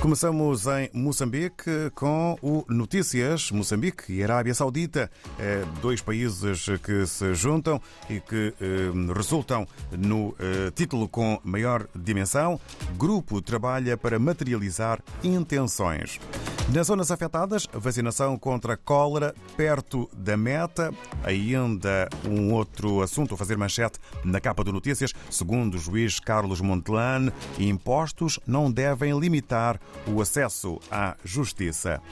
Começamos em Moçambique com o Notícias Moçambique e Arábia Saudita, é dois países que se juntam e que eh, resultam no eh, título com maior dimensão. Grupo trabalha para materializar intenções. Nas zonas afetadas, vacinação contra cólera perto da meta. Ainda um outro assunto a fazer manchete na capa do Notícias. Segundo o juiz Carlos Montelane, impostos não devem limitar o acesso à justiça.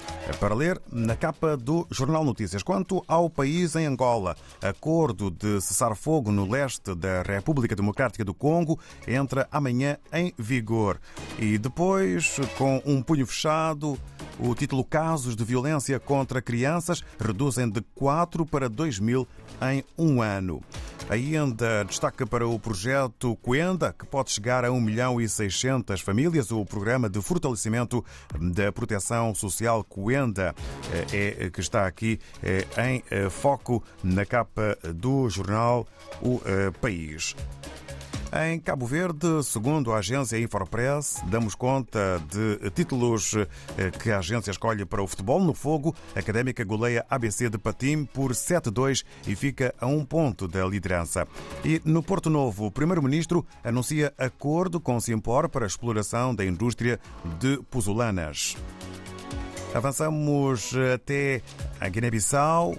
Para ler na capa do Jornal Notícias. Quanto ao país em Angola, acordo de cessar-fogo no leste da República Democrática do Congo entra amanhã em vigor. E depois, com um punho fechado, o título Casos de Violência contra Crianças reduzem de 4 para 2 mil em um ano. Ainda destaca para o projeto Coenda, que pode chegar a 1 milhão e 600 famílias. O programa de fortalecimento da proteção social Coenda é, que está aqui é, em foco na capa do jornal O País. Em Cabo Verde, segundo a agência Infopress, damos conta de títulos que a agência escolhe para o futebol no fogo. A académica goleia ABC de Patim por 7-2 e fica a um ponto da liderança. E no Porto Novo, o primeiro-ministro anuncia acordo com o Simpor para a exploração da indústria de pozolanas. Avançamos até a Guiné-Bissau.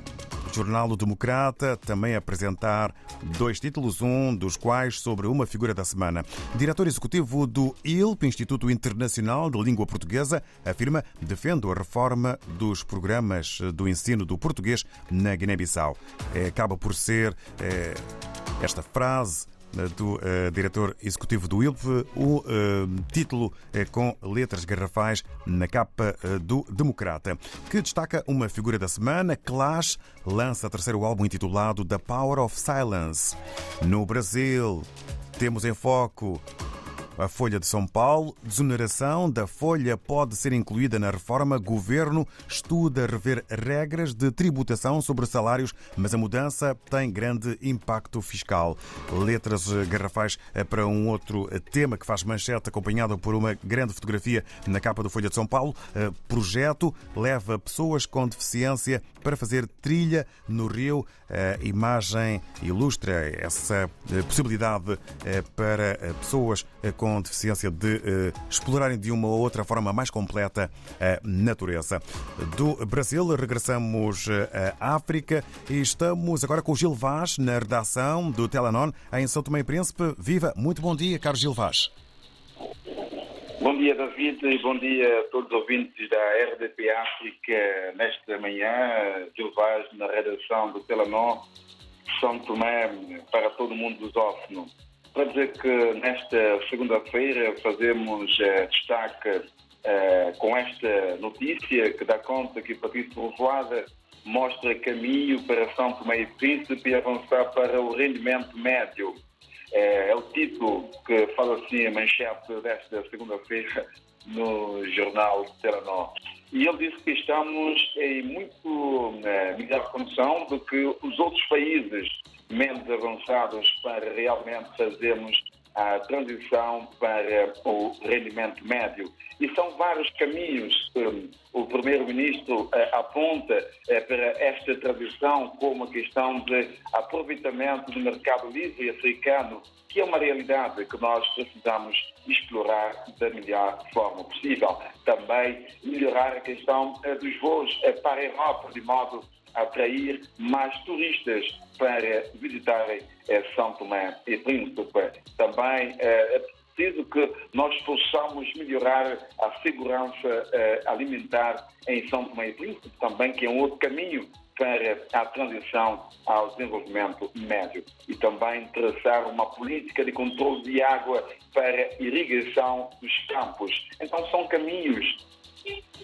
Jornal do Democrata também apresentar dois títulos, um dos quais sobre uma figura da semana. Diretor executivo do ILP, Instituto Internacional de Língua Portuguesa, afirma defende a reforma dos programas do ensino do português na Guiné-Bissau. Acaba por ser esta frase do uh, diretor executivo do ILP, o uh, título é com letras garrafais na capa do Democrata, que destaca uma figura da semana. Clash lança terceiro álbum intitulado The Power of Silence. No Brasil, temos em foco a Folha de São Paulo, desoneração da Folha pode ser incluída na reforma. Governo estuda rever regras de tributação sobre salários, mas a mudança tem grande impacto fiscal. Letras garrafais para um outro tema que faz manchete, acompanhado por uma grande fotografia na capa do Folha de São Paulo. Projeto leva pessoas com deficiência para fazer trilha no rio. A imagem ilustra essa possibilidade para pessoas com com deficiência de uh, explorarem de uma ou outra forma mais completa a natureza. Do Brasil, regressamos à África e estamos agora com o Gil Vaz na redação do Telenon em São Tomé e Príncipe. Viva! Muito bom dia, Carlos Gil Vaz. Bom dia, David, e bom dia a todos os ouvintes da RDP África nesta manhã. Gil Vaz na redação do Telenon, São Tomé, para todo o mundo lusófono para dizer que nesta segunda-feira fazemos eh, destaque eh, com esta notícia que dá conta que o Partido Povoada mostra caminho para São Tomé e Príncipe e avançar para o rendimento médio. É, é o título que fala assim a manchete desta segunda-feira no jornal Telenor. E ele disse que estamos em muito eh, melhor condição do que os outros países menos avançados para realmente fazermos a transição para o rendimento médio. E são vários caminhos que o Primeiro-Ministro eh, aponta eh, para esta transição, como a questão de aproveitamento do mercado livre africano, que é uma realidade que nós precisamos explorar da melhor forma possível. Também melhorar a questão eh, dos voos para a Europa, de modo atrair mais turistas para visitarem São Tomé e Príncipe. Também é preciso que nós possamos melhorar a segurança alimentar em São Tomé e Príncipe, também que é um outro caminho para a transição ao desenvolvimento médio e também traçar uma política de controle de água para irrigação dos campos. Então são caminhos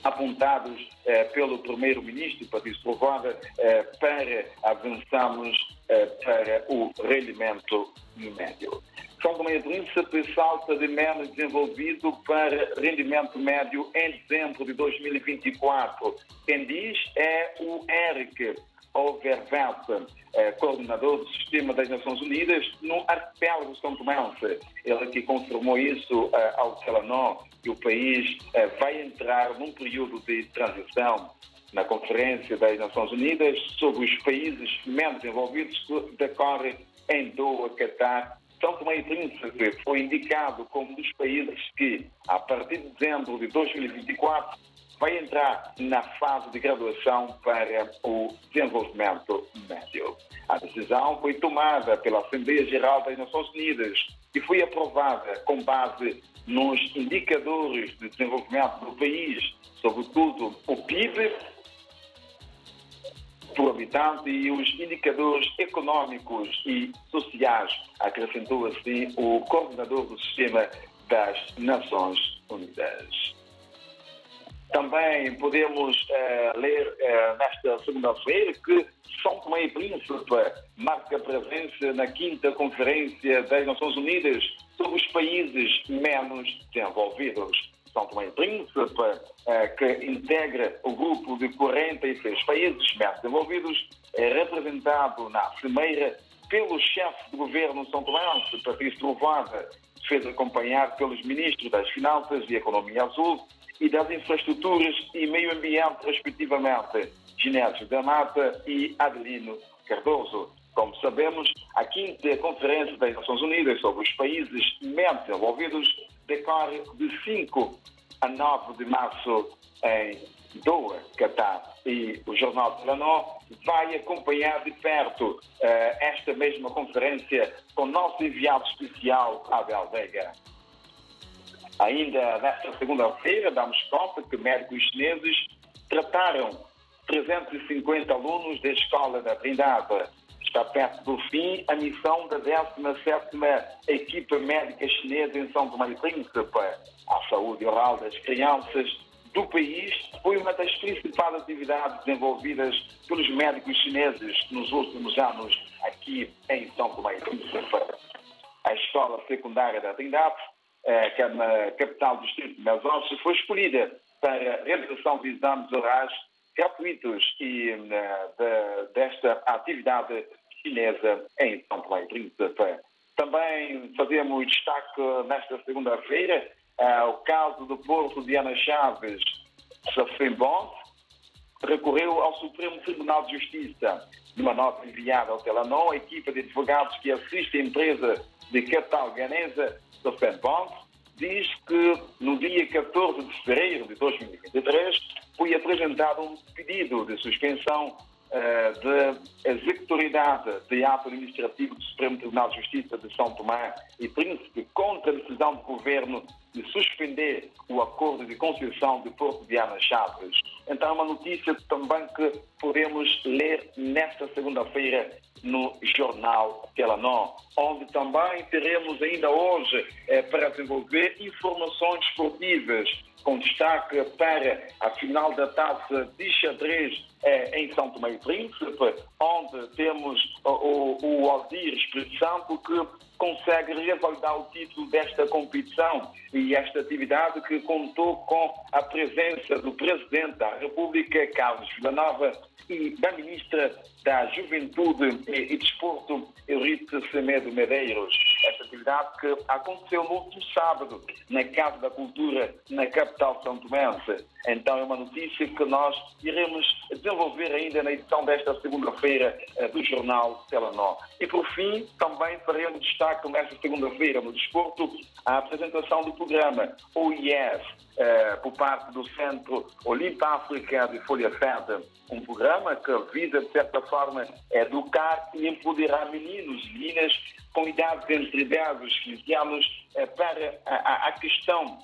apontados eh, pelo primeiro-ministro Patrício Provada eh, para avançarmos eh, para o rendimento médio. São Tomé e salta de menos desenvolvido para rendimento médio em dezembro de 2024. Quem diz é o ERIC Overvet. Eh, coordenador do sistema das Nações Unidas no arquipélago São Tomense. Ele que confirmou isso eh, ao Telenor, que o país eh, vai entrar num período de transição na Conferência das Nações Unidas sobre os países menos desenvolvidos que decorre em Doha, Catar. São Tomé e Príncipe foi indicado como um dos países que, a partir de dezembro de 2024, vai entrar na fase de graduação para o desenvolvimento médio. A decisão foi tomada pela Assembleia Geral das Nações Unidas e foi aprovada com base nos indicadores de desenvolvimento do país, sobretudo o PIB por habitante e os indicadores económicos e sociais, acrescentou assim o coordenador do sistema das Nações Unidas. Também podemos uh, ler uh, nesta segunda-feira que São Tomé e Príncipe marca presença na quinta Conferência das Nações Unidas sobre os países menos desenvolvidos. São Tomé e Príncipe, uh, que integra o grupo de 46 países menos desenvolvidos, é representado na primeira pelo chefe de governo São Tomé, Patrício Trovada, fez acompanhar pelos ministros das Finanças e Economia Azul, e das infraestruturas e meio ambiente, respectivamente, Ginésio da Mata e Adelino Cardoso. Como sabemos, a quinta Conferência das Nações Unidas sobre os países menos desenvolvidos decorre de 5 a 9 de março em Doha, Catar. E o Jornal de Lanó vai acompanhar de perto uh, esta mesma conferência com o nosso enviado especial, Abel Veiga. Ainda nesta segunda-feira, damos conta que médicos chineses trataram 350 alunos da Escola da Trindade. Está perto do fim a missão da 17ª Equipa Médica Chinesa em São Tomé e Príncipe. A saúde oral das crianças do país foi uma das principais atividades desenvolvidas pelos médicos chineses nos últimos anos aqui em São Tomé e Príncipe. A Escola Secundária da Trindade eh, que é na capital do distrito de Mesócio, foi escolhida para a realização de exames orais gratuitos e eh, de, desta atividade chinesa em São Tomé e Príncipe. Também fazemos destaque nesta segunda-feira uh, o caso do Porto de Ana Chaves, Safrim Bond, recorreu ao Supremo Tribunal de Justiça. Numa nota enviada ao Telenor, a equipa de advogados que assiste a empresa de capital ganesa do FEDBOND, diz que no dia 14 de fevereiro de 2023 foi apresentado um pedido de suspensão uh, de executoriedade de ato administrativo do Supremo Tribunal de Justiça de São Tomé e Príncipe contra a decisão do governo de suspender o acordo de concessão de Porto de Ana Chaves. Então, é uma notícia também que podemos ler nesta segunda-feira no jornal Telenor, onde também teremos ainda hoje eh, para desenvolver informações esportivas, com destaque para a final da taça de xadrez eh, em São Tomé e Príncipe, onde temos o, o, o Aldir Espírito Santo que consegue revalidar o título desta competição e esta atividade que contou com a presença do Presidente da República, Carlos Villanova, e da Ministra da Juventude e, Desporto, Euripe Semedo Medeiros. Esta atividade que aconteceu no último sábado na Casa da Cultura, na capital São Tomense. Então é uma notícia que nós iremos desenvolver ainda na edição desta segunda-feira eh, do jornal Telenor. E por fim, também faremos destaque nesta segunda-feira no desporto a apresentação do programa OIS eh, por parte do Centro Olimpa África de Folha Verde, um programa que visa, de certa forma, educar e empoderar meninos e meninas com idades entre 10 e 15 anos para a, a questão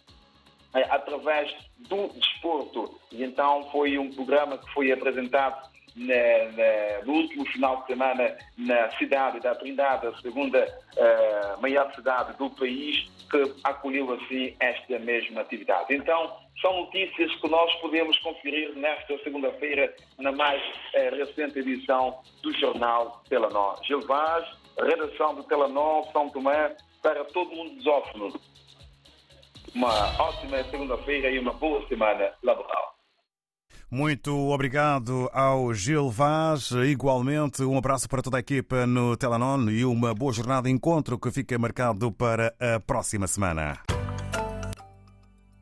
eh, através do desporto. E então foi um programa que foi apresentado na, na, no último final de semana na cidade da Trindade, a segunda uh, maior cidade do país, que acolheu assim esta mesma atividade. Então, são notícias que nós podemos conferir nesta segunda-feira na mais uh, recente edição do jornal Telenor. Gilvaz, redação do Telenor São Tomé, para todo mundo lusófono. Uma ótima segunda-feira e uma boa semana laboral. Muito obrigado ao Gil Vaz. Igualmente, um abraço para toda a equipa no Telanon e uma boa jornada de encontro que fica marcado para a próxima semana.